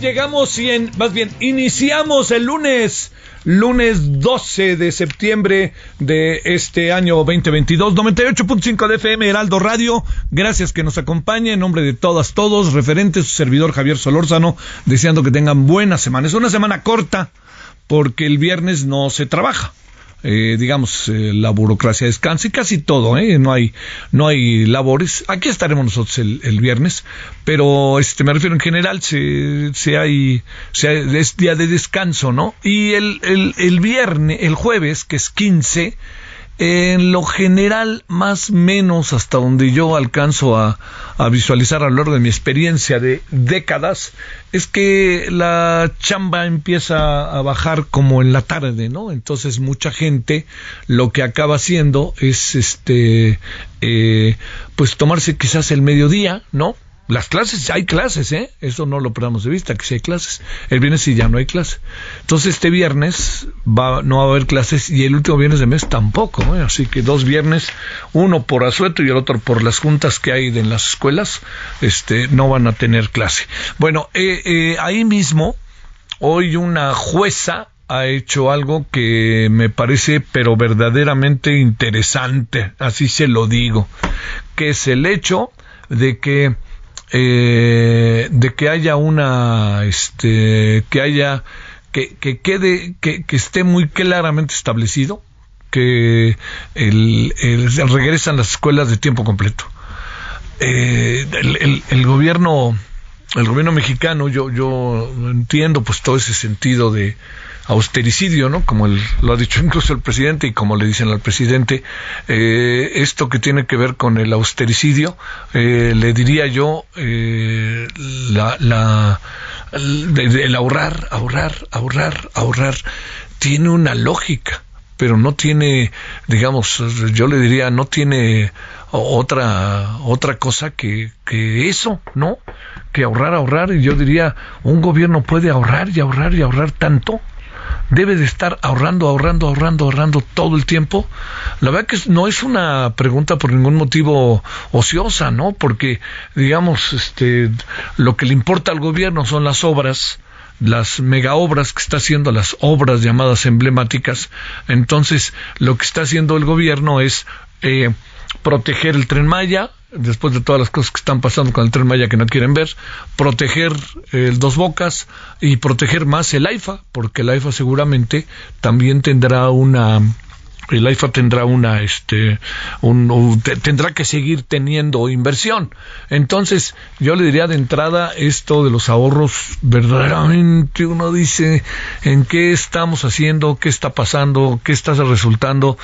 Llegamos y en, más bien, iniciamos el lunes, lunes 12 de septiembre de este año 2022, 98.5 de FM Heraldo Radio, gracias que nos acompañe en nombre de todas, todos, referentes, su servidor Javier Solórzano, deseando que tengan buena semana, es una semana corta porque el viernes no se trabaja eh, digamos, eh, la burocracia descansa y casi todo, ¿eh? no hay, no hay labores. Aquí estaremos nosotros el, viernes, pero este, me refiero en general, se, se hay, se es día de descanso, ¿no? Y el, el, el viernes, el jueves, que es 15, en lo general, más menos hasta donde yo alcanzo a, a visualizar a lo largo de mi experiencia de décadas, es que la chamba empieza a bajar como en la tarde, ¿no? Entonces mucha gente lo que acaba haciendo es este, eh, pues tomarse quizás el mediodía, ¿no? Las clases, hay clases, ¿eh? Eso no lo perdamos de vista, que sí hay clases. El viernes sí ya no hay clase. Entonces este viernes va, no va a haber clases y el último viernes de mes tampoco, ¿eh? Así que dos viernes, uno por asueto y el otro por las juntas que hay en las escuelas, este, no van a tener clase. Bueno, eh, eh, ahí mismo, hoy una jueza ha hecho algo que me parece pero verdaderamente interesante, así se lo digo, que es el hecho de que eh, de que haya una este que haya que, que quede que, que esté muy claramente establecido que el, el- regresan las escuelas de tiempo completo. Eh, el, el- gobierno el gobierno mexicano yo yo entiendo pues todo ese sentido de austericidio no como lo ha dicho incluso el presidente y como le dicen al presidente eh, esto que tiene que ver con el austericidio eh, le diría yo eh, la, la el, el ahorrar ahorrar ahorrar ahorrar tiene una lógica pero no tiene, digamos, yo le diría, no tiene otra otra cosa que, que eso, ¿no? Que ahorrar, ahorrar, y yo diría, un gobierno puede ahorrar y ahorrar y ahorrar tanto, debe de estar ahorrando, ahorrando, ahorrando, ahorrando todo el tiempo. La verdad que no es una pregunta por ningún motivo ociosa, ¿no? Porque, digamos, este, lo que le importa al gobierno son las obras, las mega obras que está haciendo, las obras llamadas emblemáticas. Entonces, lo que está haciendo el gobierno es eh, proteger el tren Maya, después de todas las cosas que están pasando con el tren Maya que no quieren ver, proteger el Dos Bocas y proteger más el AIFA, porque el AIFA seguramente también tendrá una el AIFA tendrá una este tendrá que seguir teniendo inversión. Entonces yo le diría de entrada esto de los ahorros verdaderamente uno dice en qué estamos haciendo qué está pasando qué está resultando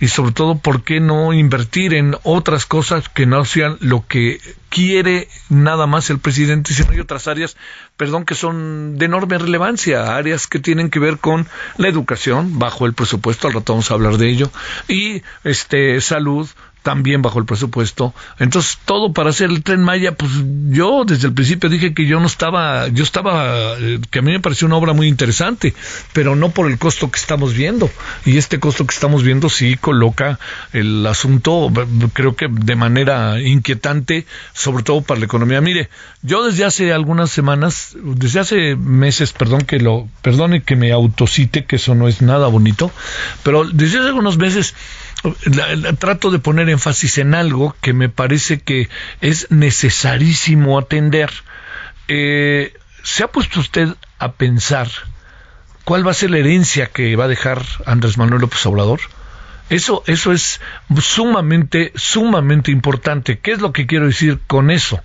y sobre todo por qué no invertir en otras cosas que no sean lo que quiere nada más el presidente, sino hay otras áreas, perdón, que son de enorme relevancia, áreas que tienen que ver con la educación, bajo el presupuesto, al rato vamos a hablar de ello, y este salud, también bajo el presupuesto. Entonces, todo para hacer el tren Maya, pues yo desde el principio dije que yo no estaba, yo estaba, eh, que a mí me pareció una obra muy interesante, pero no por el costo que estamos viendo. Y este costo que estamos viendo sí coloca el asunto, creo que de manera inquietante, sobre todo para la economía. Mire, yo desde hace algunas semanas, desde hace meses, perdón que lo, perdone que me autocite, que eso no es nada bonito, pero desde hace algunos meses, trato de poner énfasis en algo que me parece que es necesarísimo atender. Eh, ¿Se ha puesto usted a pensar cuál va a ser la herencia que va a dejar Andrés Manuel López Obrador? Eso, eso es sumamente, sumamente importante. ¿Qué es lo que quiero decir con eso?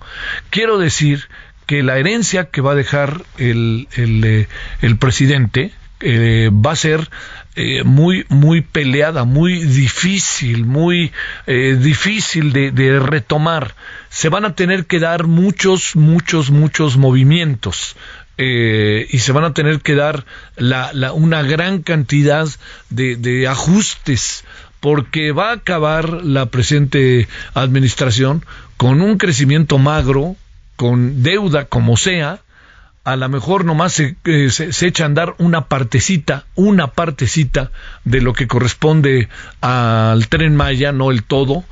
Quiero decir que la herencia que va a dejar el, el, eh, el presidente eh, va a ser eh, muy muy peleada, muy difícil, muy eh, difícil de, retomar. Se van a tener que dar muchos, muchos, muchos movimientos. Eh, y se van a tener que dar la, una gran cantidad de ajustes porque va a acabar la presente administración con un crecimiento magro, con deuda como sea, a lo mejor nomás se, eh, se, echa a andar una partecita, una partecita de lo que corresponde al tren Maya, no el todo.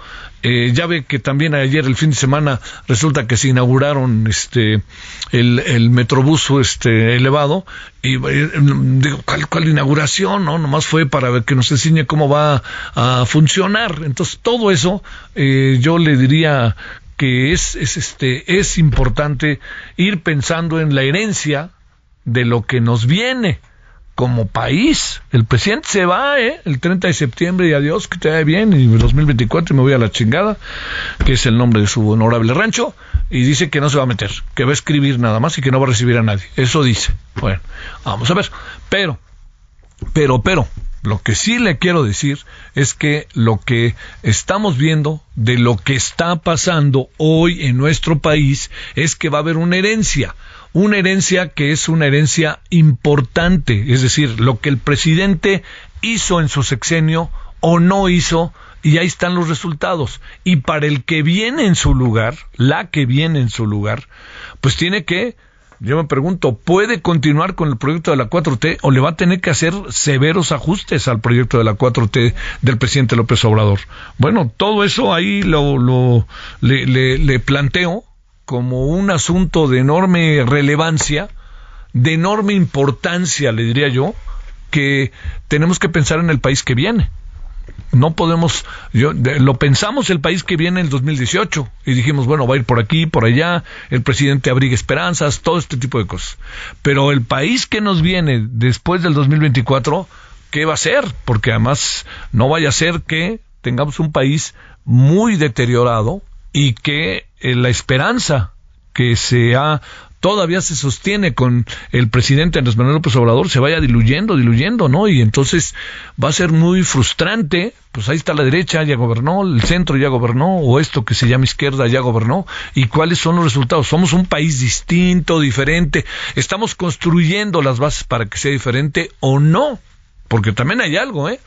Eh, ya ve que también ayer, el fin de semana, resulta que se inauguraron este el, el metrobús este, elevado. Y eh, digo, ¿cuál, inauguración? No, nomás fue para ver que nos enseñe cómo va a funcionar. Entonces, todo eso yo le diría que es, es, este, es importante ir pensando en la herencia de lo que nos viene como país. El presidente se va, ¿eh? El 30 de septiembre y adiós, que te vaya bien, y en 2024 me voy a la chingada, que es el nombre de su honorable rancho, y dice que no se va a meter, que va a escribir nada más y que no va a recibir a nadie. Eso dice. Bueno, vamos a ver. Pero, pero, pero, lo que sí le quiero decir es que lo que estamos viendo de lo que está pasando hoy en nuestro país es que va a haber una herencia, una herencia que es una herencia importante, es decir, lo que el presidente hizo en su sexenio o no hizo, y ahí están los resultados. Y para el que viene en su lugar, la que viene en su lugar, pues tiene que yo me pregunto, ¿puede continuar con el proyecto de la 4T o le va a tener que hacer severos ajustes al proyecto de la 4T del presidente López Obrador? Bueno, todo eso ahí lo, le planteo como un asunto de enorme relevancia, de enorme importancia, le diría yo, que tenemos que pensar en el país que viene no podemos, yo, lo pensamos el país que viene en el 2018 y dijimos, bueno, va a ir por aquí, por allá, el presidente abriga esperanzas, todo este tipo de cosas. Pero el país que nos viene después del 2024, ¿qué va a ser? Porque además no vaya a ser que tengamos un país muy deteriorado y que eh, la esperanza que se ha todavía se sostiene con el presidente Andrés Manuel López Obrador, se vaya diluyendo, diluyendo, ¿no? Y entonces va a ser muy frustrante, pues ahí está la derecha, ya gobernó, el centro ya gobernó, o esto que se llama izquierda ya gobernó, y cuáles son los resultados. Somos un país distinto, diferente, estamos construyendo las bases para que sea diferente o no, porque también hay algo, ¿eh?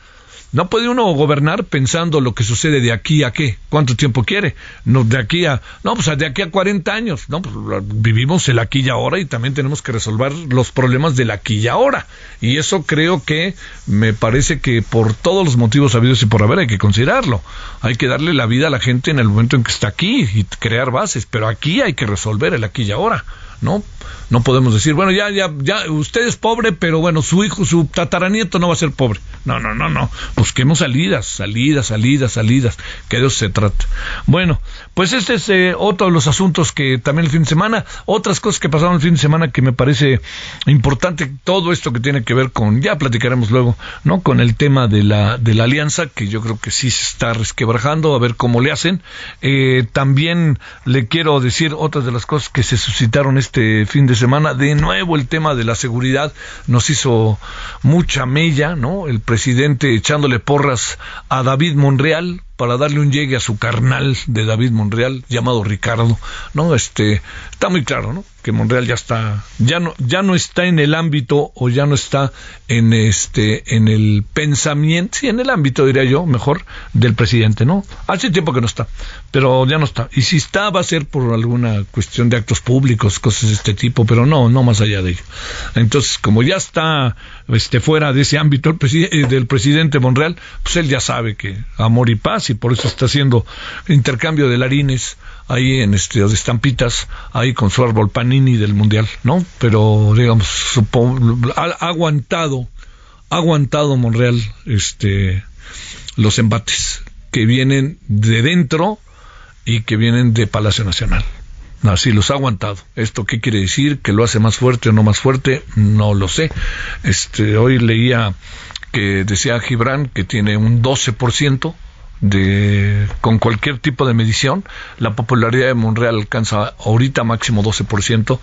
No puede uno gobernar pensando lo que sucede de aquí a qué, cuánto tiempo quiere, no de aquí a, no, pues de aquí a 40 años, no, pues vivimos el aquí y ahora y también tenemos que resolver los problemas del aquí y ahora. Y eso creo que me parece que por todos los motivos habidos y por haber hay que considerarlo. Hay que darle la vida a la gente en el momento en que está aquí y crear bases, pero aquí hay que resolver el aquí y ahora ¿no? No podemos decir, bueno, ya, ya, ya, usted es pobre, pero bueno, su hijo, su tataranieto no va a ser pobre. No, no, no, no. Busquemos salidas, salidas, salidas, salidas, que de eso se trata. Bueno, pues este es eh, otro de los asuntos que también el fin de semana, otras cosas que pasaron el fin de semana que me parece importante, todo esto que tiene que ver con, ya platicaremos luego, ¿no? Con el tema de la, de la alianza, que yo creo que sí se está resquebrajando, a ver cómo le hacen. Eh, también le quiero decir otras de las cosas que se suscitaron este fin de semana. De nuevo el tema de la seguridad nos hizo mucha mella, ¿no? El presidente echándole porras a David Monreal, para darle un llegue a su carnal de David Monreal llamado Ricardo, ¿no? Este, está muy claro, ¿no? Que Monreal ya está, ya no, ya no está en el ámbito o ya no está en este, en el pensamiento, sí, en el ámbito diría yo, mejor, del presidente, ¿no? Hace tiempo que no está, pero ya no está. Y si está, va a ser por alguna cuestión de actos públicos, cosas de este tipo, pero no, no más allá de ello. Entonces, como ya está, este, fuera de ese ámbito el eh, del presidente Monreal, pues él ya sabe que amor y paz y por eso está haciendo intercambio de larines ahí en este de estampitas ahí con su árbol panini del mundial no pero digamos ha aguantado ha aguantado Monreal este los embates que vienen de dentro y que vienen de Palacio Nacional Así los ha aguantado. ¿Esto qué quiere decir? ¿Que lo hace más fuerte o no más fuerte? No lo sé. Este, hoy leía que decía Gibran que tiene un 12% de con cualquier tipo de medición. La popularidad de Monreal alcanza ahorita máximo 12%,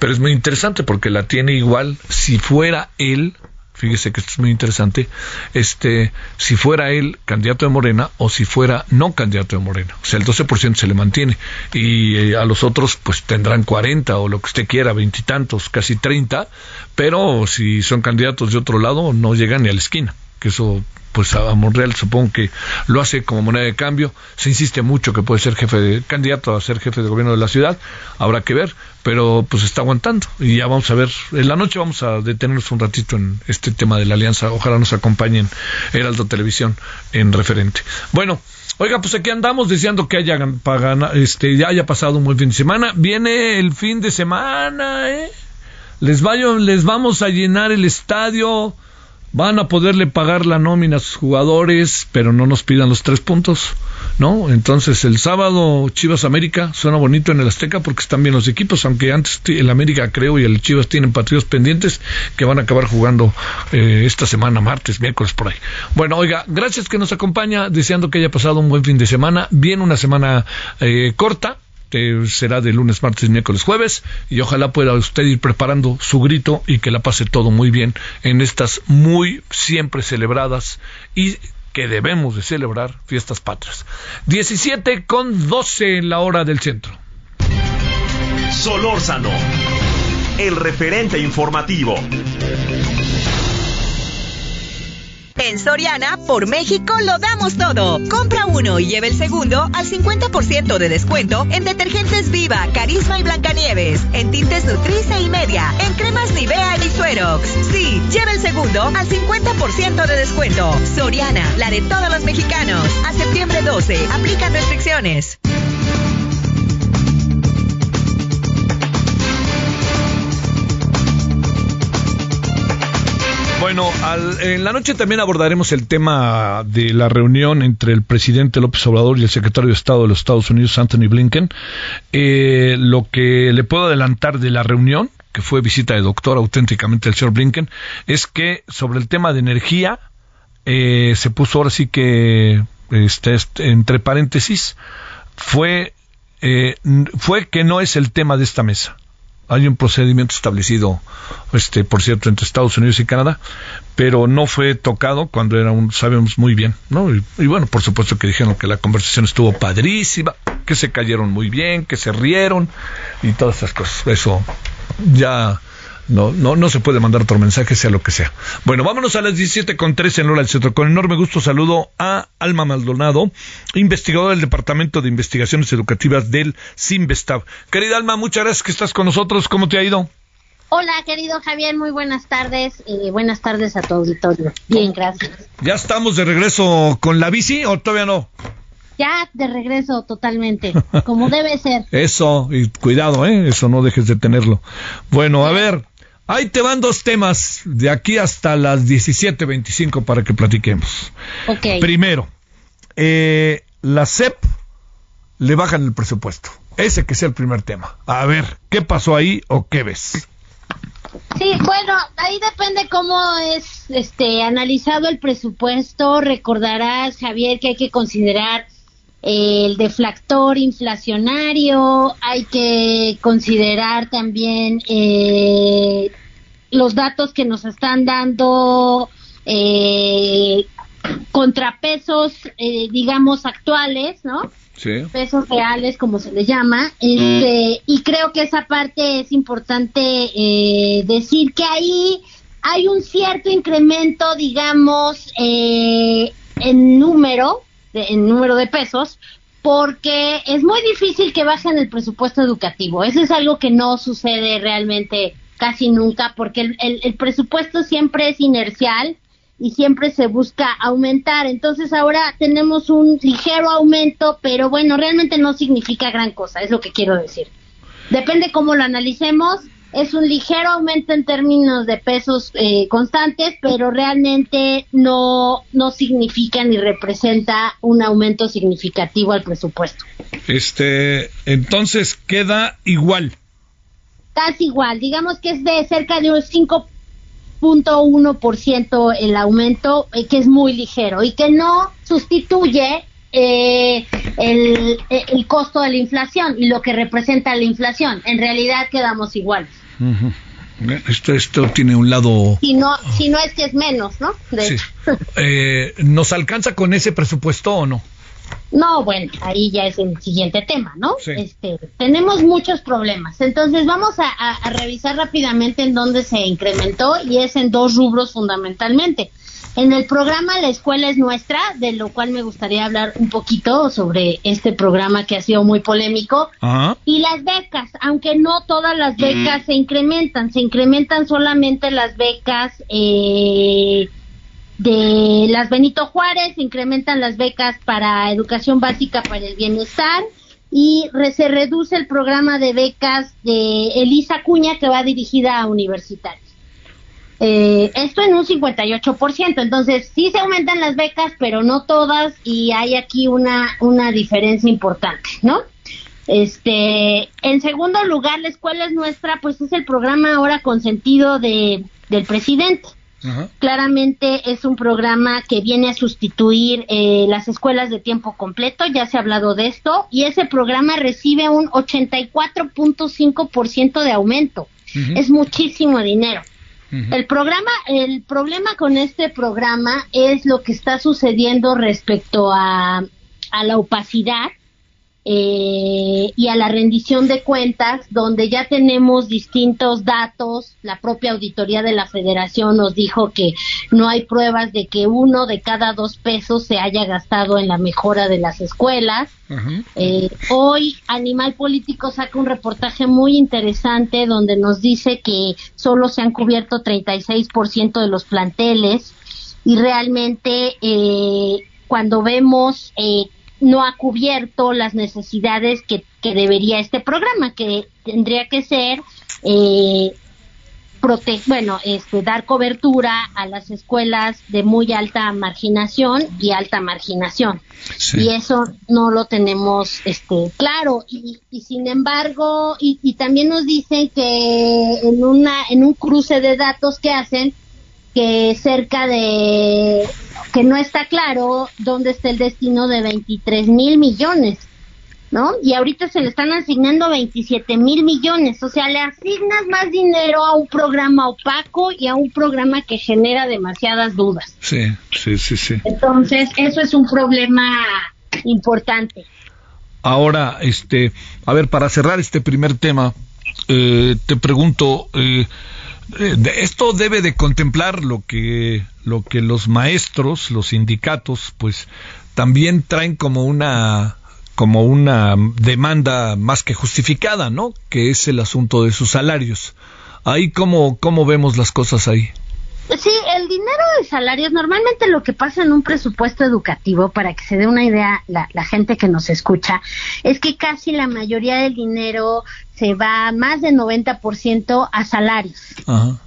pero es muy interesante porque la tiene igual si fuera él fíjese que esto es muy interesante, este, si fuera él candidato de Morena o si fuera no candidato de Morena. O sea, el 12% se le mantiene y eh, a los otros pues tendrán 40 o lo que usted quiera, veintitantos, casi 30, pero si son candidatos de otro lado no llegan ni a la esquina que eso pues a Monreal supongo que lo hace como moneda de cambio. Se insiste mucho que puede ser jefe de candidato a ser jefe de gobierno de la ciudad, habrá que ver, pero pues está aguantando y ya vamos a ver. En la noche vamos a detenernos un ratito en este tema de la alianza. Ojalá nos acompañen Heraldo Televisión en referente. Bueno, Oiga, pues aquí andamos deseando que haya, este, ya haya pasado un buen fin de semana. Viene el fin de semana, ¿eh? Les, les vamos a llenar el estadio van a poderle pagar la nómina a sus jugadores, pero no nos pidan los tres puntos, ¿no? Entonces el sábado Chivas América suena bonito en el Azteca porque están bien los equipos, aunque antes el América creo y el Chivas tienen partidos pendientes que van a acabar jugando eh, esta semana, martes, miércoles por ahí. Bueno, oiga, gracias que nos acompaña, deseando que haya pasado un buen fin de semana, bien una semana eh, corta, será de lunes, martes, miércoles, jueves y ojalá pueda usted ir preparando su grito y que la pase todo muy bien en estas muy siempre celebradas y que debemos de celebrar fiestas patrias. 17 con 12 en la hora del centro. Solórzano, el referente informativo. En Soriana, por México, lo damos todo. Compra uno y lleve el segundo al 50% de descuento en detergentes Viva, Carisma y Blancanieves, en tintes Nutrice y Media, en cremas Nivea y Suerox. Sí, lleve el segundo al 50% de descuento. Soriana, la de todos los mexicanos. A septiembre 12, aplican restricciones. Bueno, en la noche también abordaremos el tema de la reunión entre el presidente López Obrador y el secretario de Estado de los Estados Unidos, Anthony Blinken. Eh, lo que le puedo adelantar de la reunión, que fue visita de doctor auténticamente el señor Blinken, es que sobre el tema de energía eh, se puso ahora sí que, este, este entre paréntesis, fue, eh, fue que no es el tema de esta mesa hay un procedimiento establecido, este, por cierto, entre Estados Unidos y Canadá, pero no fue tocado cuando era un, sabemos muy bien, ¿no? Y, y, bueno, por supuesto que dijeron que la conversación estuvo padrísima, que se cayeron muy bien, que se rieron y todas esas cosas. Eso ya no, no, no se puede mandar otro mensaje, sea lo que sea. Bueno, vámonos a las 17 con 13 en Lola del Centro. Con enorme gusto saludo a Alma Maldonado, investigadora del Departamento de Investigaciones Educativas del CIMBESTAB. Querida Alma, muchas gracias que estás con nosotros. ¿Cómo te ha ido? Hola, querido Javier, muy buenas tardes y buenas tardes a tu auditorio. Bien, gracias. ¿Ya estamos de regreso con la bici o todavía no? ya de regreso totalmente, como debe ser. Eso, y cuidado, ¿eh? Eso no dejes de tenerlo. Bueno, a ver, ahí te van dos temas de aquí hasta las 17.25 para que platiquemos. Ok. Primero, eh, la CEP le bajan el presupuesto. Ese que sea el primer tema. A ver, ¿qué pasó ahí o qué ves? Sí, bueno, ahí depende cómo es este analizado el presupuesto. Recordarás, Javier, que hay que considerar el deflactor inflacionario, hay que considerar también eh, los datos que nos están dando eh, contrapesos, eh, digamos, actuales, ¿no? Sí. pesos reales, como se le llama, este, y creo que esa parte es importante eh, decir que ahí hay un cierto incremento, digamos, eh, en número, de, en número de pesos, porque es muy difícil que bajen el presupuesto educativo. Eso es algo que no sucede realmente casi nunca, porque el, el, el presupuesto siempre es inercial y siempre se busca aumentar. Entonces ahora tenemos un ligero aumento, pero bueno, realmente no significa gran cosa, es lo que quiero decir. Depende cómo lo analicemos, es un ligero aumento en términos de pesos eh, constantes, pero realmente no, no significa ni representa un aumento significativo al presupuesto. Este, entonces queda igual. Casi igual, digamos que es de cerca de un 5.1% el aumento, eh, que es muy ligero y que no sustituye eh, el, eh, el costo de la inflación y lo que representa la inflación. En realidad quedamos iguales. Ujú. Esto, esto tiene un lado... Si no, si no es que es menos, ¿no? De Sí. Eh, ¿Nos alcanza con ese presupuesto o no? No, bueno, ahí ya es el siguiente tema, ¿no? Sí. Este, tenemos muchos problemas. Entonces vamos a, a- a revisar rápidamente en dónde se incrementó y es en dos rubros fundamentalmente. En el programa La Escuela es Nuestra, de lo cual me gustaría hablar un poquito sobre este programa que ha sido muy polémico. Ajá. Y las becas, aunque no todas las becas se incrementan, se incrementan solamente las becas eh, de las Benito Juárez, se incrementan las becas para educación básica para el bienestar y re- se reduce el programa de becas de Elisa Cuña que va dirigida a universitarios. Eh, esto en un 58%, entonces sí se aumentan las becas, pero no todas y hay aquí una, una diferencia importante, ¿no? Este, en segundo lugar, la escuela es nuestra, pues es el programa ahora consentido de, del presidente. Claramente es un programa que viene a sustituir eh, las escuelas de tiempo completo, ya se ha hablado de esto, y ese programa recibe un 84.5% de aumento. Es muchísimo dinero. El programa, el problema con este programa es lo que está sucediendo respecto a, a la opacidad eh, y a la rendición de cuentas, donde ya tenemos distintos datos. La propia auditoría de la Federación nos dijo que no hay pruebas de que uno de cada dos pesos se haya gastado en la mejora de las escuelas. Eh, hoy Animal Político saca un reportaje muy interesante donde nos dice que solo se han cubierto 36% de los planteles y realmente eh, cuando vemos eh, no ha cubierto las necesidades que, que debería este programa, que tendría que ser eh, prote bueno, este, dar cobertura a las escuelas de muy alta marginación y alta marginación Sí. y eso no lo tenemos este claro y, y sin embargo y, y también nos dicen que en una en un cruce de datos que hacen que cerca de que no está claro dónde está el destino de 23 mil millones ¿no? Y ahorita se le están asignando 27 mil millones, o sea, le asignas más dinero a un programa opaco y a un programa que genera demasiadas dudas. Sí, sí, sí, sí. Entonces, eso es un problema importante. Ahora, este, a ver, para cerrar este primer tema, eh, te pregunto, eh, esto debe de contemplar lo que, lo que los maestros, los sindicatos, pues también traen como una, como una demanda más que justificada, ¿no? Que es el asunto de sus salarios. Ahí cómo, cómo vemos las cosas ahí. Sí, el dinero de salarios, normalmente lo que pasa en un presupuesto educativo, para que se dé una idea la, la gente que nos escucha, es que casi la mayoría del dinero se va más del 90% a salarios. Ajá.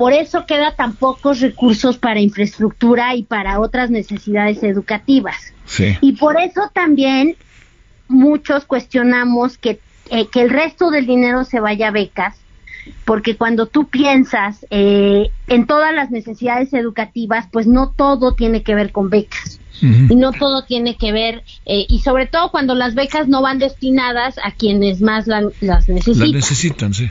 Por eso queda tan pocos recursos para infraestructura y para otras necesidades educativas. Sí. Y por eso también muchos cuestionamos que, eh, que el resto del dinero se vaya a becas, porque cuando tú piensas eh, en todas las necesidades educativas, pues no todo tiene que ver con becas. Y no todo tiene que ver, eh, y sobre todo cuando las becas no van destinadas a quienes más la- las necesitan. La necesitan, sí.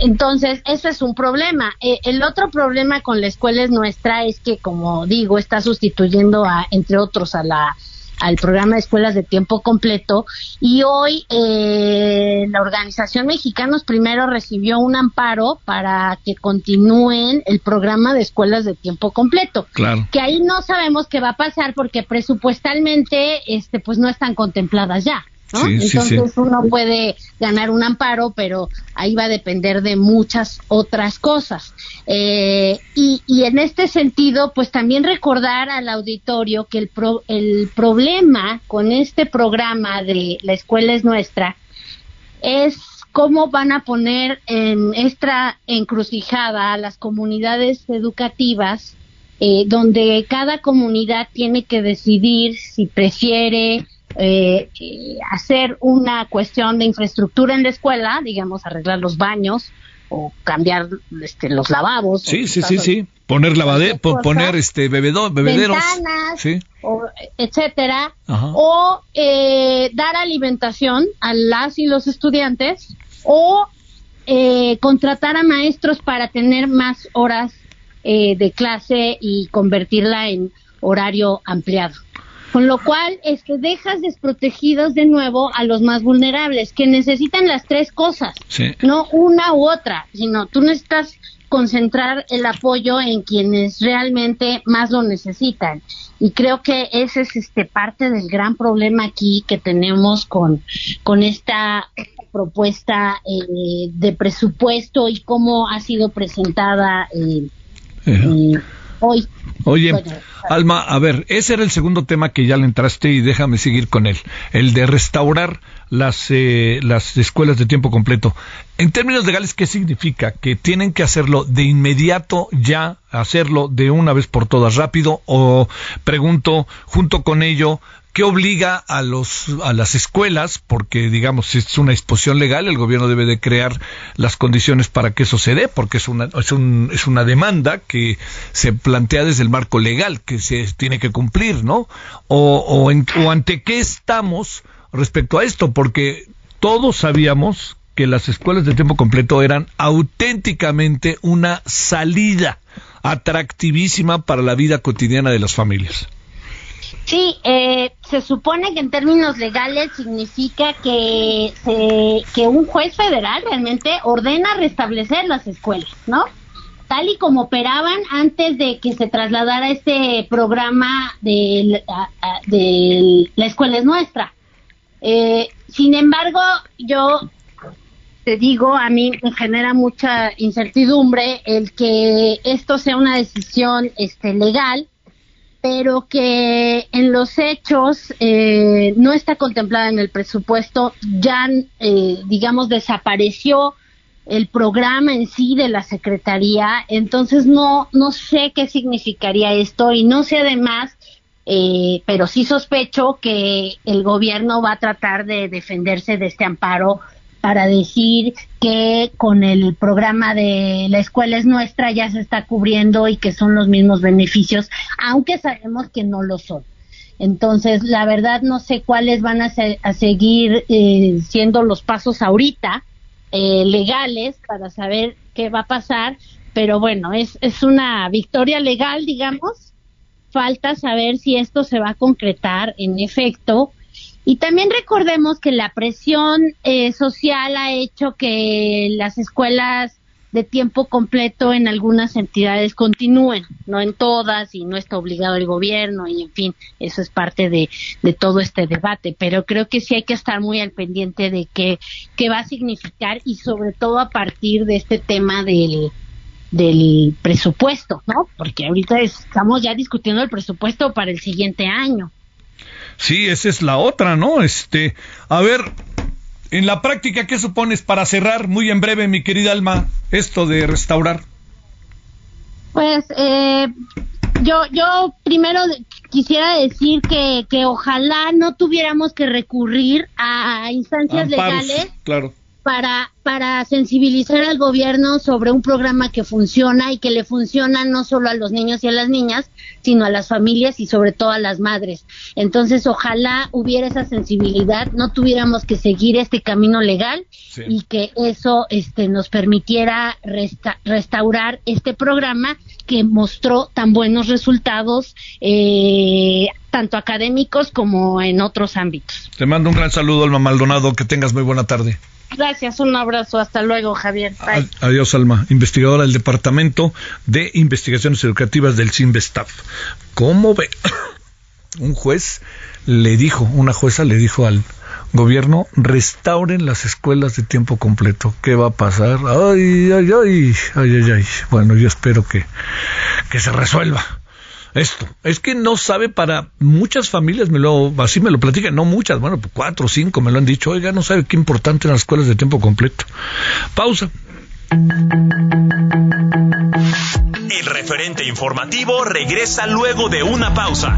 Entonces, eso es un problema. Eh, el otro problema con la escuela es nuestra, es que, como digo, está sustituyendo a, entre otros, a la al programa de escuelas de tiempo completo y hoy eh, la organización Mexicanos Primero recibió un amparo para que continúen el programa de escuelas de tiempo completo Claro. que ahí no sabemos qué va a pasar porque presupuestalmente este pues no están contempladas ya ¿no? Sí, sí, Entonces sí. uno puede ganar un amparo, pero ahí va a depender de muchas otras cosas. Eh, y, y en este sentido, pues también recordar al auditorio que el, pro- el problema con este programa de La Escuela es Nuestra es cómo van a poner en esta encrucijada a las comunidades educativas, eh, donde cada comunidad tiene que decidir si prefiere eh, eh, hacer una cuestión de infraestructura en la escuela, digamos, arreglar los baños o cambiar este, los lavabos. Sí, sí, sí, sí. Poner lavade, po- poner este bebedo, bebederos. Ventanas, Sí. o, etcétera, Ajá. o eh, dar alimentación a las y los estudiantes, o eh, contratar a maestros para tener más horas eh, de clase y convertirla en horario ampliado. Con lo cual, es que dejas desprotegidos de nuevo a los más vulnerables, que necesitan las tres cosas Sí. no una u otra, sino tú necesitas concentrar el apoyo en quienes realmente más lo necesitan. Y creo que ese es este parte del gran problema aquí que tenemos con, con esta propuesta eh, de presupuesto y cómo ha sido presentada eh, eh, hoy. Oye, Bueno, Alma, a ver, ese era el segundo tema que ya le entraste y déjame seguir con él, el de restaurar las, eh, las escuelas de tiempo completo. En términos legales, ¿qué significa? ¿Que tienen que hacerlo de inmediato ya, hacerlo de una vez por todas rápido? O pregunto, junto con ello, ¿qué obliga a, los, a las escuelas? Porque, digamos, es una disposición legal, el gobierno debe de crear las condiciones para que eso se dé, porque es una, es, un, es una demanda que se plantea desde el marco legal, que se tiene que cumplir, ¿no? O, o ante qué estamos respecto a esto, porque todos sabíamos que las escuelas de tiempo completo eran auténticamente una salida atractivísima para la vida cotidiana de las familias. Sí, eh, se supone que en términos legales significa que, se- que un juez federal realmente ordena restablecer las escuelas, ¿no? Tal y como operaban antes de que se trasladara este programa de, de La Escuela es Nuestra. Eh, sin embargo, yo te digo, a mí me genera mucha incertidumbre el que esto sea una decisión este, legal pero que en los hechos eh, no está contemplada en el presupuesto, ya, eh, digamos, desapareció el programa en sí de la Secretaría, entonces no, no sé qué significaría esto y no sé además, eh, pero sí sospecho que el gobierno va a tratar de defenderse de este amparo para decir que con el programa de la escuela es nuestra ya se está cubriendo y que son los mismos beneficios, aunque sabemos que no lo son. Entonces, la verdad no sé cuáles van a, se- a seguir eh, siendo los pasos ahorita eh, legales para saber qué va a pasar, pero bueno, es, es una victoria legal, digamos. Falta saber si esto se va a concretar en efecto y también recordemos que la presión eh, social ha hecho que las escuelas de tiempo completo en algunas entidades continúen, no en todas y no está obligado el gobierno y en fin, eso es parte de, todo este debate, pero creo que sí hay que estar muy al pendiente de qué, qué va a significar y sobre todo a partir de este tema del, del presupuesto, ¿no? Porque ahorita estamos ya discutiendo el presupuesto para el siguiente año. Sí, esa es la otra, ¿no? Este, a ver, en la práctica, ¿qué supones para cerrar muy en breve, mi querida Alma, esto de restaurar? Pues eh, yo, yo primero quisiera decir que, que ojalá no tuviéramos que recurrir a instancias legales claro para, para sensibilizar al gobierno sobre un programa que funciona y que le funciona no solo a los niños y a las niñas, sino a las familias y sobre todo a las madres. Entonces, ojalá hubiera esa sensibilidad, no tuviéramos que seguir este camino legal y que eso este, nos permitiera restaurar este programa que mostró tan buenos resultados eh, tanto académicos como en otros ámbitos. Te mando un gran saludo, Alma Maldonado, que tengas muy buena tarde. Gracias, un abrazo, hasta luego, Javier. Adiós, Alma, investigadora del Departamento de Investigaciones Educativas del CIMBESTAF. ¿Cómo ve? Un juez le dijo, una jueza le dijo al gobierno, restauren las escuelas de tiempo completo. ¿Qué va a pasar? Ay, ay, ay, ay, ay, ay. Bueno, yo espero que, que se resuelva esto. Es que no sabe para muchas familias, me lo, así me lo platican, no muchas, bueno, cuatro o cinco me lo han dicho, oiga, no sabe qué importante en las escuelas de tiempo completo. Pausa. El referente informativo regresa luego de una pausa.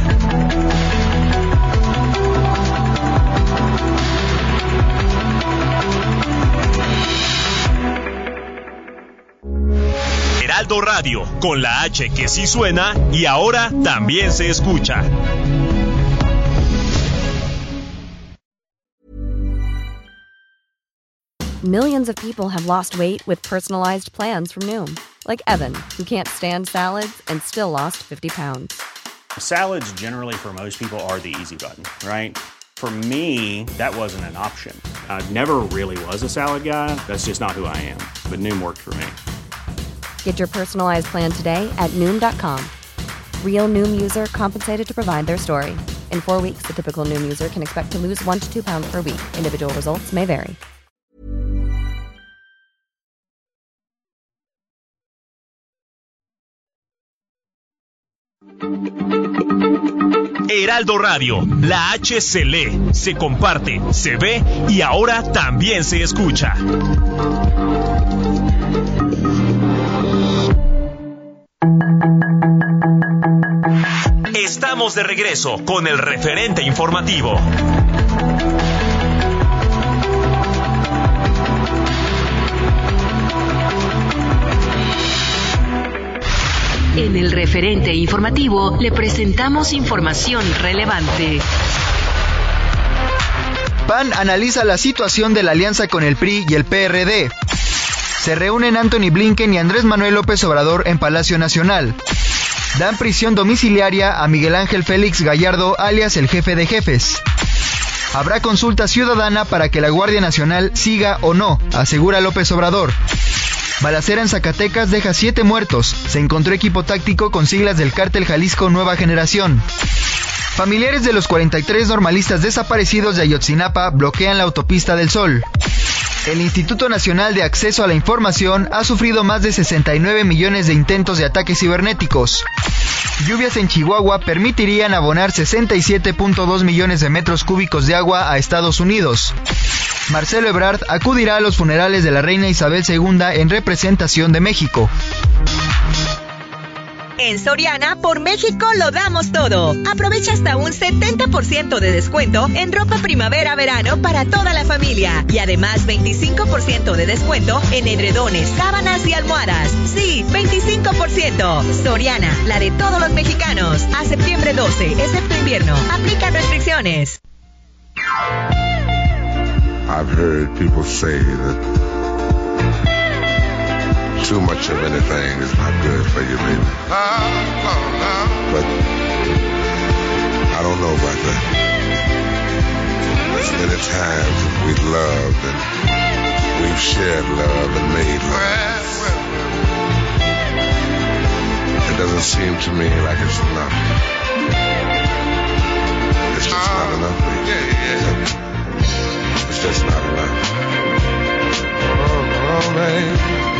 Heraldo Radio, con la H que sí suena y ahora también se escucha. Millions of people have lost weight with personalized plans from Noom, like Evan, who can't stand salads and still lost 50 pounds. Salads generally for most people are the easy button, right? For me, that wasn't an option. I never really was a salad guy. That's just not who I am. But Noom worked for me. Get your personalized plan today at noom.com. Real noom user compensated to provide their story. In four weeks, the typical noom user can expect to lose one to two pounds per week. Individual results may vary. Heraldo Radio, la H se lee, se comparte, se ve y ahora también se escucha. Estamos de regreso con el referente informativo. En el referente informativo le presentamos información relevante. PAN analiza la situación de la alianza con el PRI y el PRD. Se reúnen Anthony Blinken y Andrés Manuel López Obrador en Palacio Nacional. Dan prisión domiciliaria a Miguel Ángel Félix Gallardo, alias el jefe de jefes. Habrá consulta ciudadana para que la Guardia Nacional siga o no, asegura López Obrador. Balacera en Zacatecas deja siete muertos. Se encontró equipo táctico con siglas del cártel Jalisco Nueva Generación. Familiares de los 43 normalistas desaparecidos de Ayotzinapa bloquean la autopista del Sol. El Instituto Nacional de Acceso a la Información ha sufrido más de 69 millones de intentos de ataques cibernéticos. Lluvias en Chihuahua permitirían abonar 67.2 millones de metros cúbicos de agua a Estados Unidos. Marcelo Ebrard acudirá a los funerales de la reina Isabel II en representación de México. En Soriana, por México lo damos todo. Aprovecha hasta un 70% de descuento en ropa primavera-verano para toda la familia. Y además 25% de descuento en edredones, sábanas y almohadas. Sí, 25%. Soriana, la de todos los mexicanos. A septiembre 12, excepto invierno. Aplica restricciones. Too much of anything is not good for you, baby. But I don't know about that. There's many times we've loved and we've shared love and made love. It doesn't seem to me like it's enough. It's just not enough, baby. It's just not enough. Oh, oh, baby.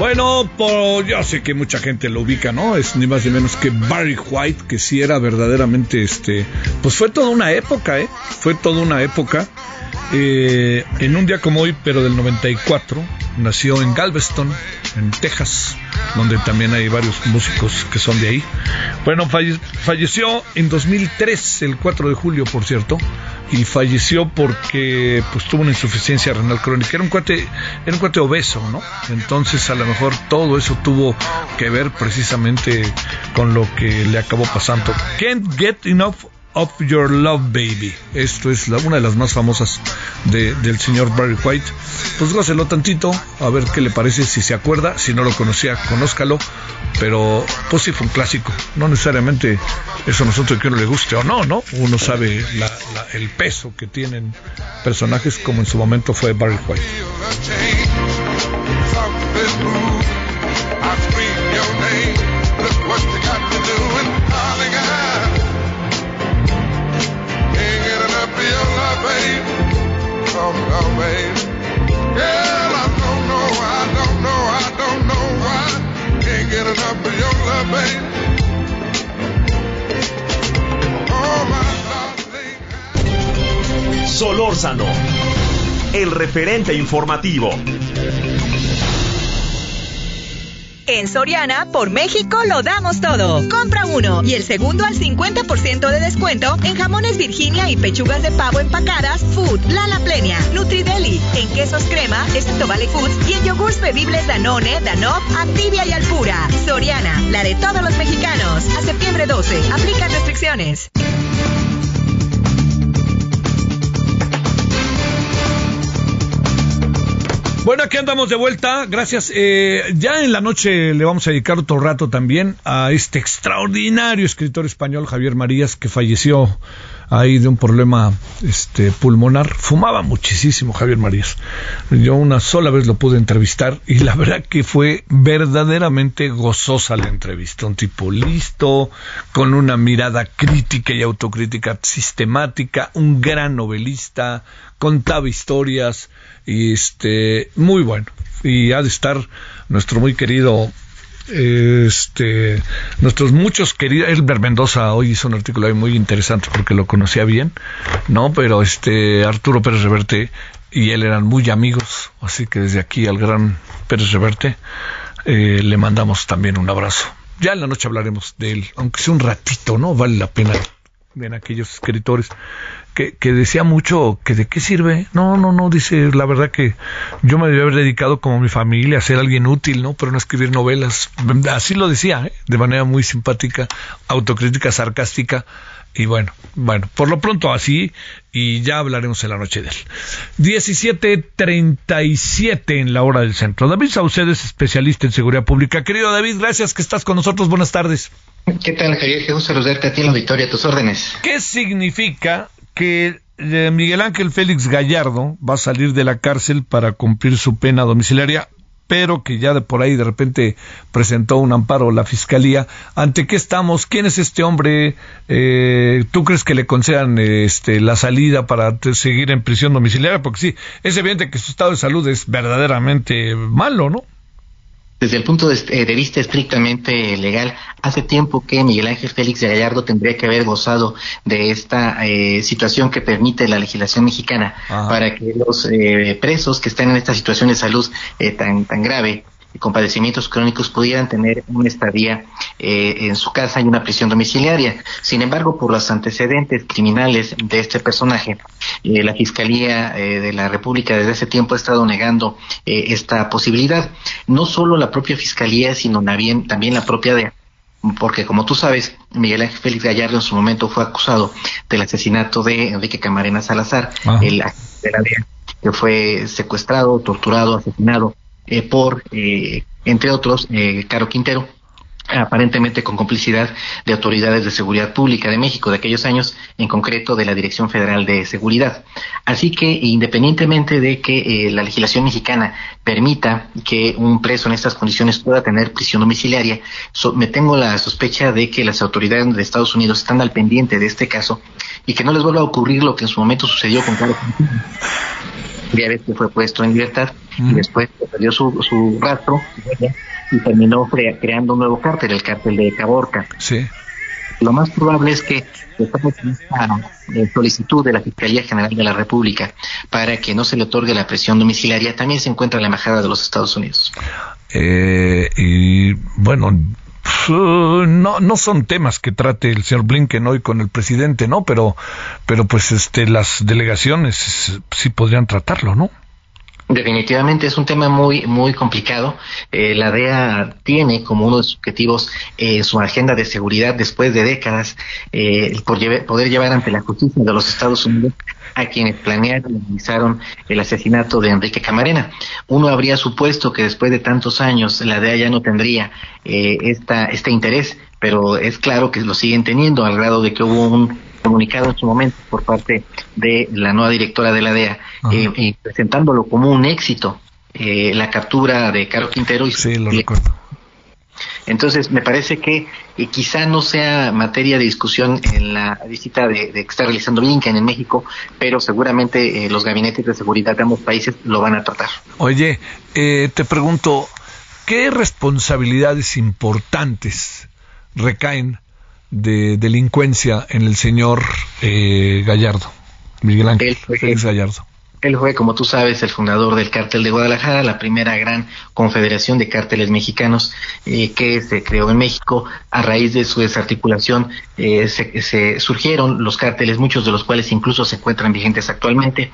Bueno, por, yo sé que mucha gente lo ubica, ¿no? Es ni más ni menos que Barry White, que sí era verdaderamente, este, pues fue toda una época, ¿eh? Fue toda una época. Eh, en un día como hoy, pero del 94, nació en Galveston, en Texas, donde también hay varios músicos que son de ahí. Bueno, falle- falleció en 2003, el 4 de julio, por cierto, y falleció porque pues tuvo una insuficiencia renal crónica. Era un cuate, era un cuate obeso, ¿no? Entonces a lo mejor todo eso tuvo que ver precisamente con lo que le acabó pasando. Can't get enough of your love, baby. Esto es la- una de las más famosas de- del señor Barry White. Pues gócelo tantito, a ver qué le parece, si se acuerda, si no lo conocía, conózcalo. Pero pues sí fue un clásico. No necesariamente eso a nosotros que uno le guste o no, ¿no? Uno sabe la- la- el peso que tienen personajes como en su momento fue Barry White. El referente informativo. En Soriana, por México lo damos todo. Compra uno y el segundo al 50% de descuento en jamones Virginia y pechugas de pavo empacadas Food, Lala Plenia, Nutrideli, en quesos crema, excepto Valley Foods y en yogurts bebibles Danone, Danop, Activia y Alpura. Soriana, la de todos los mexicanos. A septiembre 12, aplica restricciones. Bueno, aquí andamos de vuelta. Gracias. Eh, ya en la noche le vamos a dedicar otro rato también a este extraordinario escritor español Javier Marías que falleció ahí de un problema este pulmonar. Fumaba muchísimo Javier Marías. Yo una sola vez lo pude entrevistar y la verdad que fue verdaderamente gozosa la entrevista. Un tipo listo, con una mirada crítica y autocrítica sistemática, un gran novelista, contaba historias y este muy bueno. Y ha de estar nuestro muy querido este nuestros muchos queridos Elber Mendoza hoy hizo un artículo ahí muy interesante porque lo conocía bien no pero este Arturo Pérez Reverte y él eran muy amigos así que desde aquí al gran Pérez Reverte eh, le mandamos también un abrazo. Ya en la noche hablaremos de él aunque sea un ratito no vale la pena en aquellos escritores que, que decía mucho que de qué sirve. No, no, no, dice, la verdad que yo me debía haber dedicado como mi familia a ser alguien útil, ¿no? Pero no escribir novelas. Así lo decía, ¿eh? de manera muy simpática, autocrítica, sarcástica. Y bueno, bueno, por lo pronto así, y ya hablaremos en la noche de él. 17.37 en la hora del centro. David Saucedo es especialista en seguridad pública. Querido David, gracias que estás con nosotros. Buenas tardes. ¿Qué tal, Javier? Qué gusto saludarte a ti en la auditorio, a tus órdenes. ¿Qué significa que eh, Miguel Ángel Félix Gallardo va a salir de la cárcel para cumplir su pena domiciliaria, pero que ya de por ahí de repente presentó un amparo la fiscalía? ¿Ante qué estamos? ¿Quién es este hombre? Eh, ¿Tú crees que le concedan este, la salida para seguir en prisión domiciliaria? Porque sí, es evidente que su estado de salud es verdaderamente malo, ¿no? Desde el punto de, eh, de vista estrictamente legal, hace tiempo que Miguel Ángel Félix de Gallardo tendría que haber gozado de esta eh, situación que permite la legislación mexicana Ajá. para que los eh, presos que están en esta situación de salud eh, tan, tan grave con padecimientos crónicos pudieran tener una estadía eh, en su casa y una prisión domiciliaria. Sin embargo, por los antecedentes criminales de este personaje, eh, la Fiscalía eh, de la República desde hace tiempo ha estado negando eh, esta posibilidad. No solo la propia Fiscalía, sino también, también la propia DEA porque como tú sabes, Miguel Ángel Félix Gallardo en su momento fue acusado del asesinato de Enrique Camarena Salazar, Ajá. el agente de la DEA, que fue secuestrado, torturado, asesinado por, entre otros, Caro Quintero aparentemente con complicidad de autoridades de seguridad pública de México de aquellos años, en concreto de la Dirección Federal de Seguridad. Así que, independientemente de que eh, la legislación mexicana permita que un preso en estas condiciones pueda tener prisión domiciliaria, me tengo la sospecha de que las autoridades de Estados Unidos están al pendiente de este caso y que no les vuelva a ocurrir lo que en su momento sucedió con Carlos ya vez que fue puesto en libertad y después perdió su, su rastro y terminó creando un nuevo cártel, el cártel de Caborca. Sí. Lo más probable es que después de esta eh, solicitud de la Fiscalía General de la República para que no se le otorgue la presión domiciliaria, también se encuentra la Embajada de los Estados Unidos. Eh, y bueno, no, no son temas que trate el señor Blinken hoy con el presidente, ¿no? Pero, pero pues este, las delegaciones sí podrían tratarlo, ¿no? Definitivamente es un tema muy muy complicado. Eh, la DEA tiene como uno de sus objetivos eh, su agenda de seguridad después de décadas eh, por poder llevar ante la justicia de los Estados Unidos a quienes planearon y realizaron el asesinato de Enrique Camarena. Uno habría supuesto que después de tantos años la DEA ya no tendría eh, esta, este interés, pero es claro que lo siguen teniendo al grado de que hubo un comunicado en su momento por parte de la nueva directora de la DEA, eh, presentándolo como un éxito, eh, la captura de Carlos Quintero. Y sí, lo recuerdo. Entonces, me parece que eh, quizá no sea materia de discusión en la visita de, que está realizando Blinken en México, pero seguramente los gabinetes de seguridad de ambos países lo van a tratar. Oye, te pregunto, ¿qué responsabilidades importantes recaen de delincuencia en el señor eh, Gallardo, Miguel Ángel Félix Gallardo. Él fue, como tú sabes, el fundador del cártel de Guadalajara, la primera gran confederación de cárteles mexicanos eh, que se creó en México. A raíz de su desarticulación eh, se, surgieron los cárteles, muchos de los cuales incluso se encuentran vigentes actualmente.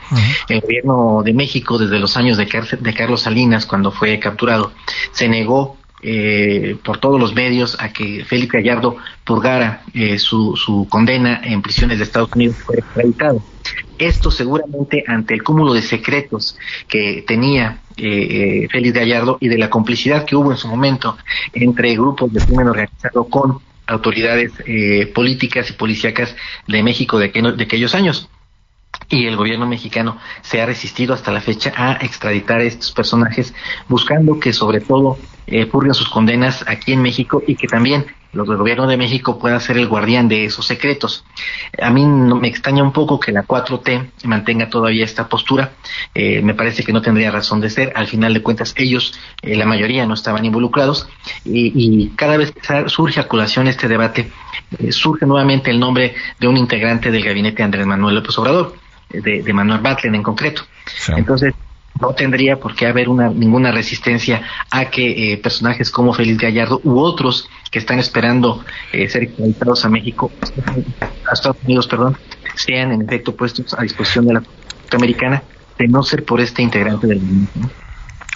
El gobierno de México, desde los años de, de Carlos Salinas, cuando fue capturado, se negó eh, por todos los medios a que Felipe Gallardo purgara eh, su, su, condena en prisiones de Estados Unidos fue extraditado. Esto seguramente ante el cúmulo de secretos que tenía eh, eh Félix Gallardo y de la complicidad que hubo en su momento entre grupos de crimen organizado con autoridades eh, políticas y policíacas de México de, de aquellos años y el gobierno mexicano se ha resistido hasta la fecha a extraditar a estos personajes, buscando que sobre todo eh, purguen sus condenas aquí en México y que también los del gobierno de México puedan ser el guardián de esos secretos. A mí me extraña un poco que la 4T mantenga todavía esta postura. Eh, me parece que no tendría razón de ser. Al final de cuentas, ellos, eh, la mayoría, no estaban involucrados. Y, y cada vez que surge a colación este debate, eh, surge nuevamente el nombre de un integrante del gabinete Andrés Manuel López Obrador de, Manuel Batlen en concreto. Entonces, no tendría por qué haber una, ninguna resistencia a que eh, personajes como Félix Gallardo u otros que están esperando eh, ser extraditados a México, a Estados Unidos, perdón, sean en efecto puestos a disposición de la americana, de no ser por este integrante del movimiento.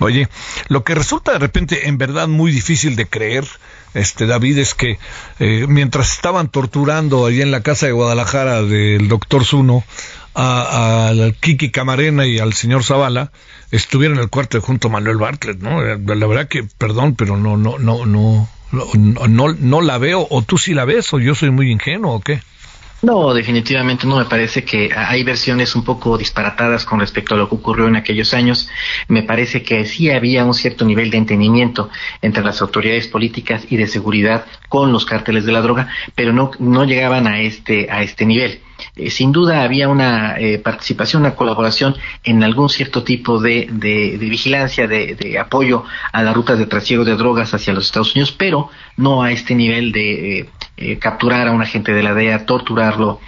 Oye, lo que resulta de repente en verdad muy difícil de creer, este David, es que eh, mientras estaban torturando ahí en la casa de Guadalajara del doctor Zuno al Kiki Camarena y al señor Zavala, estuvieron en el cuarto junto a Manuel Bartlett, ¿no? Eh, la verdad que, perdón, pero no, no, no, no, no, no, no la veo, o tú sí la ves, o yo soy muy ingenuo, o qué. No, definitivamente no. Me parece que hay versiones un poco disparatadas con respecto a lo que ocurrió en aquellos años. Me parece que sí había un cierto nivel de entendimiento entre las autoridades políticas y de seguridad con los cárteles de la droga, pero no, no llegaban a este, a este nivel. Eh, sin duda había una eh, participación, una colaboración en algún cierto tipo de, de, vigilancia, de, de, apoyo a las rutas de trasiego de drogas hacia los Estados Unidos, pero no a este nivel de eh, capturar a un agente de la DEA, torturarlo.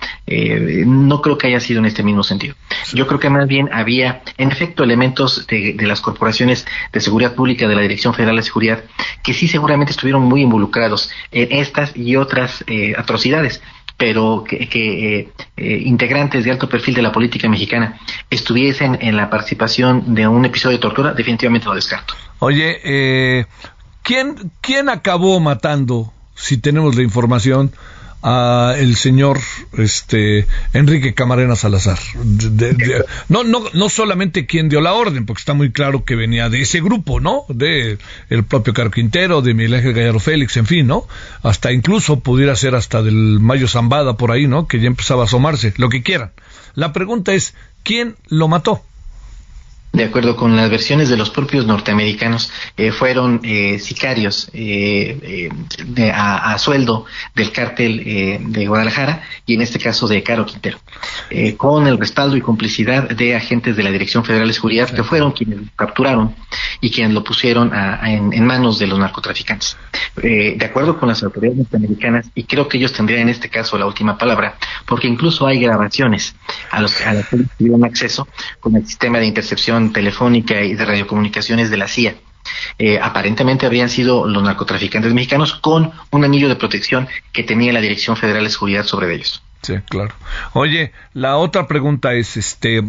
no creo que haya sido en este mismo sentido. Yo creo que más bien había, en efecto, elementos de, de las corporaciones de seguridad pública de la Dirección Federal de Seguridad que sí seguramente estuvieron muy involucrados en estas y otras atrocidades pero que, eh, eh, integrantes de alto perfil de la política mexicana estuviesen en la participación de un episodio de tortura, definitivamente lo descarto. Oye, eh, ¿quién, ¿quién acabó matando, si tenemos la información, a el señor este Enrique Camarena Salazar. no, no, no solamente quien dio la orden, porque está muy claro que venía de ese grupo, ¿no? De el propio Caro Quintero, de Miguel Ángel Gallardo Félix, en fin, ¿no? Hasta incluso pudiera ser hasta del Mayo Zambada por ahí, ¿no? Que ya empezaba a asomarse, lo que quieran. La pregunta es, ¿quién lo mató? De acuerdo con las versiones de los propios norteamericanos, eh, fueron eh, sicarios eh, a, sueldo del cártel de Guadalajara y en este caso de Caro Quintero, con el respaldo y complicidad de agentes de la Dirección Federal de Seguridad que fueron quienes lo capturaron y quienes lo pusieron en, manos de los narcotraficantes. de acuerdo con las autoridades norteamericanas, y creo que ellos tendrían en este caso la última palabra, porque incluso hay grabaciones a, los, a las que tuvieron acceso con el sistema de intercepción telefónica y de radiocomunicaciones de la CIA. Eh, aparentemente habrían sido los narcotraficantes mexicanos con un anillo de protección que tenía la Dirección Federal de Seguridad sobre ellos. Sí, claro. Oye, la otra pregunta es, este,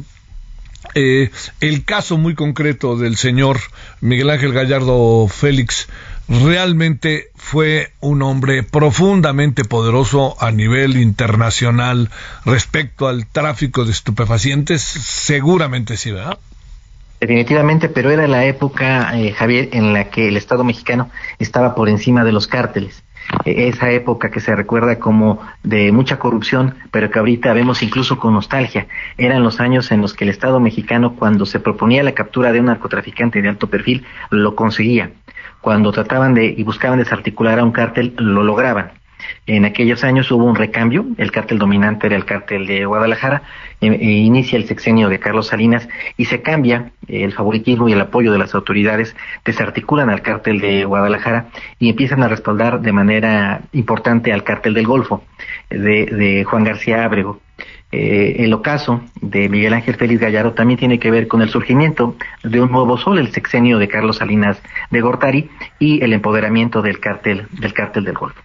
eh, el caso muy concreto del señor Miguel Ángel Gallardo Félix realmente fue un hombre profundamente poderoso a nivel internacional respecto al tráfico de estupefacientes, seguramente sí, ¿verdad? Definitivamente, pero era la época, eh, Javier, en la que el Estado mexicano estaba por encima de los cárteles. E, esa época que se recuerda como de mucha corrupción, pero que ahorita vemos incluso con nostalgia. Eran los años en los que el Estado mexicano, cuando se proponía la captura de un narcotraficante de alto perfil, lo conseguía. Cuando trataban de y buscaban desarticular a un cártel, lo lograban. En aquellos años hubo un recambio, el cártel dominante era el cártel de Guadalajara, e, e inicia el sexenio de Carlos Salinas y se cambia el favoritismo y el apoyo de las autoridades, desarticulan al cártel de Guadalajara y empiezan a respaldar de manera importante al cártel del Golfo de, Juan García Ábrego. Eh, el ocaso de Miguel Ángel Félix Gallardo también tiene que ver con el surgimiento de un nuevo sol, el sexenio de Carlos Salinas de Gortari y el empoderamiento del cártel del cártel del Golfo.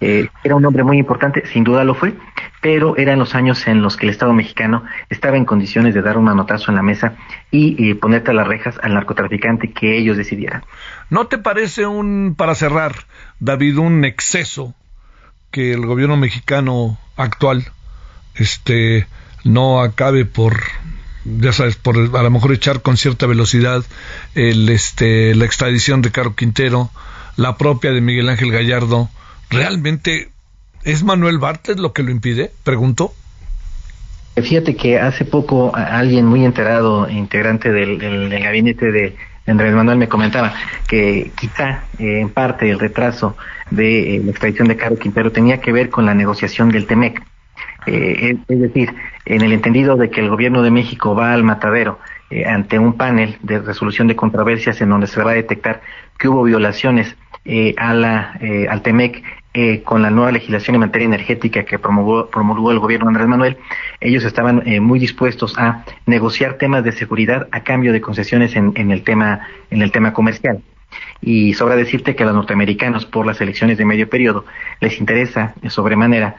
Eh, era un hombre muy importante, sin duda lo fue, pero eran los años en los que el Estado mexicano estaba en condiciones de dar un manotazo en la mesa y, ponerte a las rejas al narcotraficante que ellos decidieran. ¿No te parece un, para cerrar, David, un exceso que el gobierno mexicano actual este no acabe por ya sabes, por a lo mejor echar con cierta velocidad el este la extradición de Caro Quintero, la propia de Miguel Ángel Gallardo, ¿Realmente es Manuel Bartlett lo que lo impide? Pregunto. Fíjate que hace poco alguien muy enterado, integrante del, gabinete de Andrés Manuel, me comentaba que quizá eh, en parte el retraso de eh, la extradición de Caro Quintero tenía que ver con la negociación del TEMEC. Eh, es, decir, en el entendido de que el gobierno de México va al matadero ante un panel de resolución de controversias en donde se va a detectar que hubo violaciones eh, a la, eh, al TEMEC eh, con la nueva legislación en materia energética que promulgó, promulgó el gobierno Andrés Manuel, ellos estaban muy dispuestos a negociar temas de seguridad a cambio de concesiones en, el tema en el tema comercial. Y sobra decirte que a los norteamericanos, por las elecciones de medio periodo, les interesa sobremanera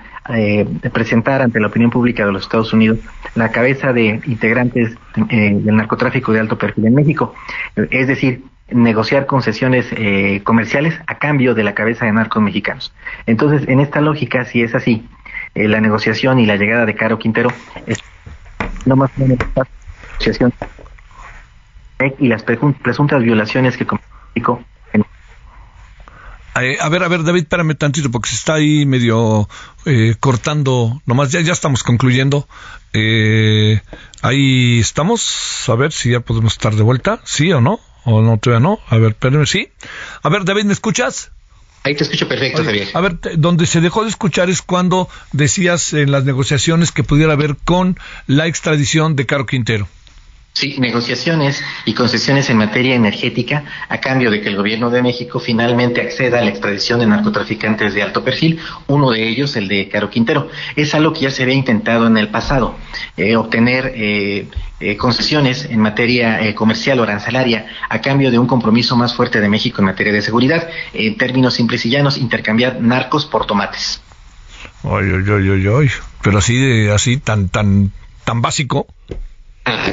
presentar ante la opinión pública de los Estados Unidos la cabeza de integrantes del narcotráfico de alto perfil en México. Es decir, negociar concesiones eh, comerciales a cambio de la cabeza de narcos mexicanos. Entonces, en esta lógica, si es así, eh, la negociación y la llegada de Caro Quintero es no más una negociación y las presuntas violaciones que México eh, a ver, a ver, David, espérame tantito porque se está ahí medio cortando. Nomás ya, ya estamos concluyendo. ahí estamos. A ver si ya podemos estar de vuelta. ¿Sí o no? ¿O no todavía no? A ver, espérame, sí. A ver, David, ¿me escuchas? Ahí te escucho perfecto, Javier. A ver, donde se dejó de escuchar es cuando decías en las negociaciones que pudiera haber con la extradición de Caro Quintero. Sí, negociaciones y concesiones en materia energética a cambio de que el gobierno de México finalmente acceda a la extradición de narcotraficantes de alto perfil, uno de ellos el de Caro Quintero. Es algo que ya se había intentado en el pasado, eh, obtener eh, eh, concesiones en materia comercial o arancelaria a cambio de un compromiso más fuerte de México en materia de seguridad, en términos simples y llanos, intercambiar narcos por tomates. Ay, ay, ay, ay. Pero así, así tan, tan, tan básico.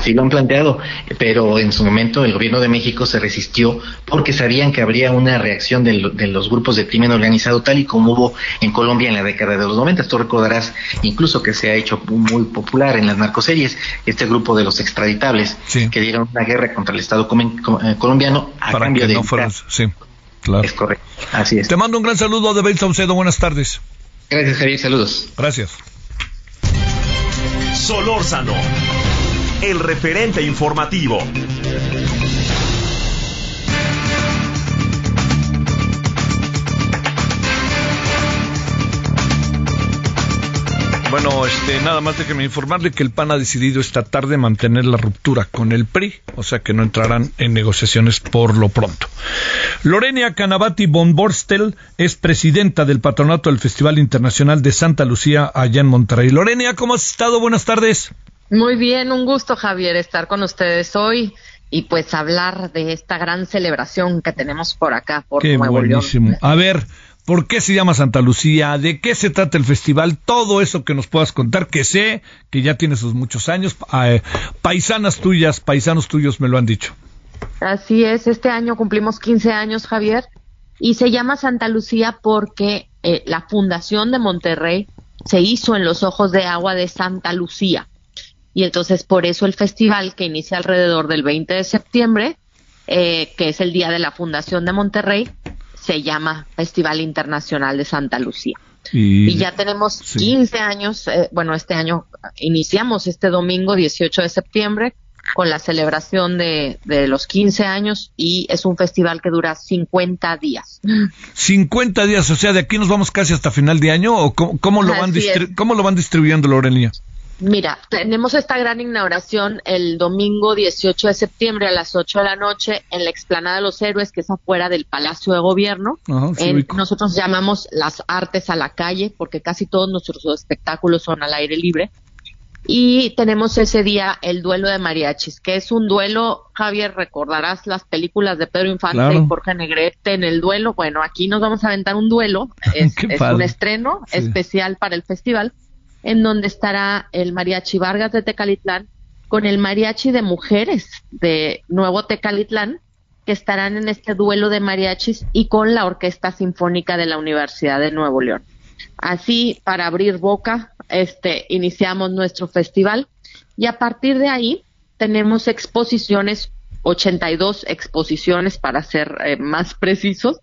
Así lo han planteado, pero en su momento el gobierno de México se resistió porque sabían que habría una reacción de, los grupos de crimen organizado tal y como hubo en Colombia en la década de los 90. Tú recordarás incluso que se ha hecho muy popular en las narcoseries este grupo de los extraditables que dieron una guerra contra el Estado eh, colombiano a Para cambio que de... no fueran, sí, claro. Es correcto, así es. Te mando un gran saludo de Bel Saucedo, buenas tardes. Gracias Javier, saludos. Gracias. Solórzano, el referente informativo. Bueno, este, nada más déjeme informarle que el PAN ha decidido esta tarde mantener la ruptura con el PRI, o sea que no entrarán en negociaciones por lo pronto. Lorena Canavati Bomborstel es presidenta del patronato del Festival Internacional de Santa Lucía allá en Monterrey. Lorena, ¿cómo has estado? Buenas tardes. Muy bien, un gusto Javier estar con ustedes hoy y pues hablar de esta gran celebración que tenemos por acá, por Qué Nuevo buenísimo. León. A ver, ¿por qué se llama Santa Lucía? ¿De qué se trata el festival? Todo eso que nos puedas contar, que sé que ya tiene sus muchos años. Eh, paisanas tuyas, paisanos tuyos me lo han dicho. Así es, este año cumplimos 15 años, Javier, y se llama Santa Lucía porque eh, la fundación de Monterrey se hizo en los ojos de agua de Santa Lucía. Y entonces por eso el festival que inicia alrededor del 20 de septiembre, eh, que es el día de la fundación de Monterrey, se llama Festival Internacional de Santa Lucía. Y, Y ya tenemos sí. 15 años, eh, bueno, este año iniciamos este domingo 18 de septiembre con la celebración de, de los 15 años y es un festival que dura 50 días. 50 días, o sea, de aquí nos vamos casi hasta final de año, o cómo, cómo lo, van Así cómo lo van distribuyendo, Lorena? Mira, tenemos esta gran inauguración el domingo 18 de septiembre a las 8 de la noche en la explanada de los héroes, que es afuera del Palacio de Gobierno. Ajá, sí En- nosotros llamamos las artes a la calle, porque casi todos nuestros espectáculos son al aire libre. Y tenemos ese día el duelo de mariachis, que es un duelo, Javier, recordarás las películas de Pedro Infante Claro. y Jorge Negrete en el duelo. Bueno, aquí nos vamos a aventar un duelo, es, un estreno Sí. especial para el festival, en donde estará el mariachi Vargas de Tecalitlán con el mariachi de mujeres de Nuevo Tecalitlán, que estarán en este duelo de mariachis y con la Orquesta Sinfónica de la Universidad de Nuevo León. Así, para abrir boca, este, iniciamos nuestro festival y a partir de ahí tenemos exposiciones, 82 exposiciones para ser eh, más precisos.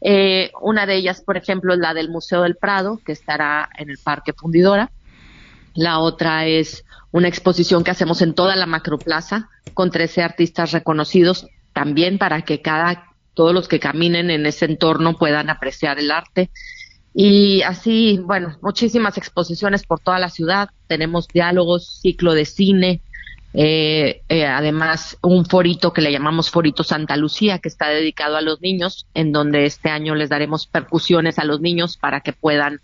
Eh, una de ellas, por ejemplo, es la del Museo del Prado, que estará en el Parque Fundidora. La otra es una exposición que hacemos en toda la macroplaza con 13 artistas reconocidos, también para que cada, todos los que caminen en ese entorno puedan apreciar el arte. Y así, bueno, muchísimas exposiciones por toda la ciudad. Tenemos diálogos, ciclo de cine, eh, eh, además un forito que le llamamos Forito Santa Lucía, que está dedicado a los niños, en donde este año les daremos percusiones a los niños para que puedan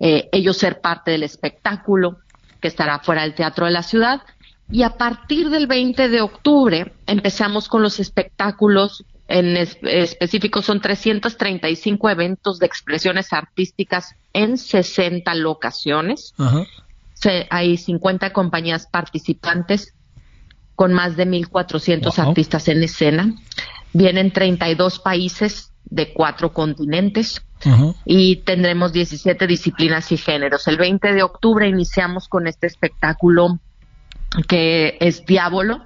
eh, ellos ser parte del espectáculo que estará fuera del Teatro de la Ciudad. Y a partir del 20 de octubre empezamos con los espectáculos, en es- específico son 335 eventos de expresiones artísticas en 60 locaciones. Ajá. Se- hay 50 compañías participantes con más de 1.400 Wow. artistas en escena. Vienen 32 países de cuatro continentes Y tendremos 17 disciplinas y géneros. El 20 de octubre iniciamos con este espectáculo que es Diablo,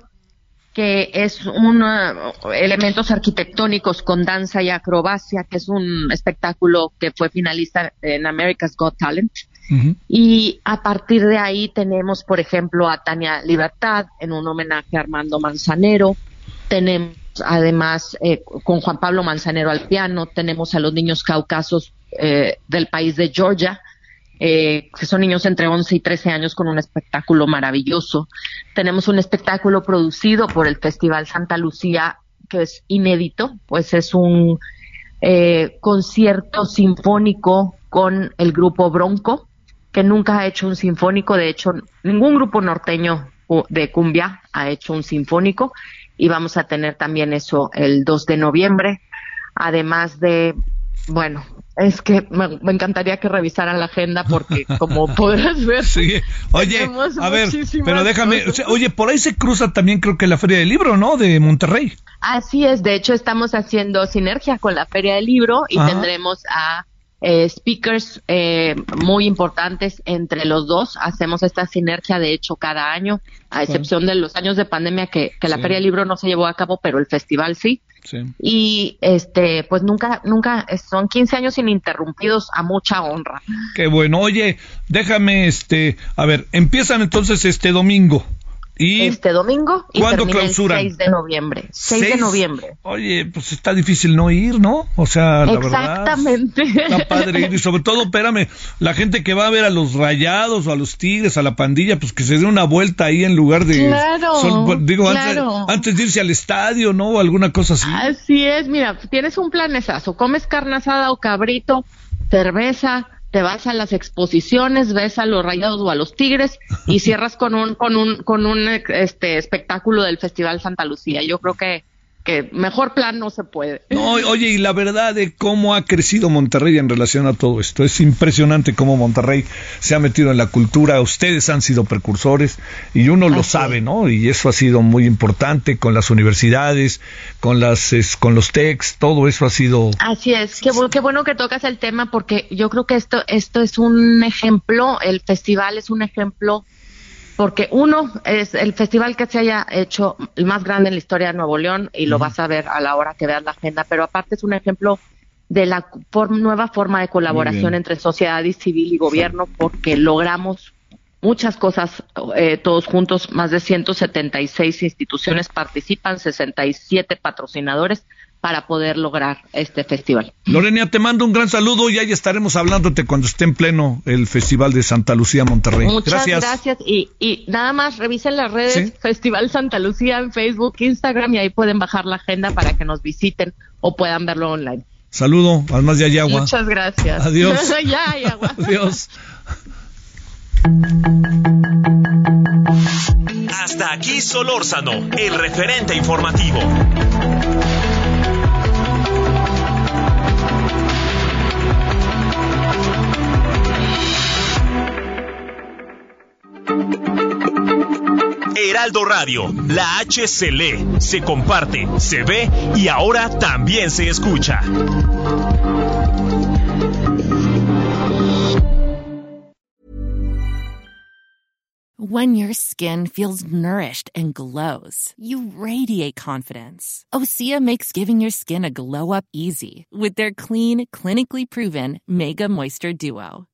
que es un uh, elementos arquitectónicos con danza y acrobacia, que es un espectáculo que fue finalista en America's Got Talent. Y a partir de ahí tenemos, por ejemplo, a Tania Libertad en un homenaje a Armando Manzanero. Tenemos además eh, con Juan Pablo Manzanero al piano. Tenemos a los niños caucasos eh, del país de Georgia, eh, que son niños entre 11 y 13 años con un espectáculo maravilloso. Tenemos un espectáculo producido por el Festival Santa Lucía que es inédito, pues es un eh, concierto sinfónico con el grupo Bronco, que nunca ha hecho un sinfónico, de hecho ningún grupo norteño de cumbia ha hecho un sinfónico y vamos a tener también eso el 2 de noviembre, además de, bueno, Es que me, me encantaría que revisaran la agenda porque como podrás ver, Sí. Oye, a ver, pero déjame, cosas. o sea, oye, por ahí se cruza también creo que la Feria del Libro, ¿no? De Monterrey. Así es, de hecho estamos haciendo sinergia con la Feria del Libro y Ajá. tendremos a eh, speakers eh, muy importantes entre los dos. Hacemos esta sinergia, de hecho, cada año, a excepción de los años de pandemia que, que la Sí. Feria del Libro no se llevó a cabo, pero el festival sí. Sí. Y este, pues nunca, nunca, son 15 años ininterrumpidos a mucha honra. Qué bueno. Oye, déjame, este, a ver, empiezan entonces este domingo. Y Este domingo y ¿Cuándo termina clausuran? el 6 de noviembre. 6 de noviembre. Oye, pues está difícil no ir, ¿no? O sea, la verdad. Exactamente. Está padre ir y sobre todo, espérame, la gente que va a ver a los rayados o a los tigres, a la pandilla, pues que se dé una vuelta ahí en lugar de... Claro, digo, claro. Antes, antes de irse al estadio, ¿no? O alguna cosa así. Así es, mira, tienes un planesazo, comes carne asada o cabrito, cerveza, te vas a las exposiciones, ves a los rayados o a los tigres y cierras con un con un con un este espectáculo del Festival Santa Lucía. Yo creo que que mejor plan no se puede. No, oye, y la verdad de cómo ha crecido Monterrey en relación a todo esto. Es impresionante cómo Monterrey se ha metido en la cultura. Ustedes han sido precursores y uno lo sabe. ¿no? Y eso ha sido muy importante con las universidades, con las es- con los techs, todo eso ha sido Así es, qué bueno que tocas el tema porque yo creo que esto, esto es un ejemplo, el festival es un ejemplo, porque uno es el festival que se haya hecho el más grande en la historia de Nuevo León y lo vas a ver a la hora que veas la agenda, pero aparte es un ejemplo de la form- nueva forma de colaboración entre sociedad y civil y gobierno porque logramos muchas cosas eh, todos juntos, más de 176 instituciones participan, 67 patrocinadores para poder lograr este festival. Lorena, te mando un gran saludo y ahí estaremos hablándote cuando esté en pleno el Festival de Santa Lucía Monterrey. Muchas gracias. Y, y nada más revisen las redes Sí. Festival Santa Lucía en Facebook, Instagram y ahí pueden bajar la agenda para que nos visiten o puedan verlo online. Saludo, además ya hay agua. Muchas gracias. Adiós. ya. Adiós. Hasta aquí Solórzano, el referente informativo. Heraldo Radio, la H se lee, se comparte, se ve y ahora también se escucha. When your skin feels nourished and glows, you radiate confidence. Osea makes giving your skin a glow up easy with their clean, clinically proven Mega Moisture Duo.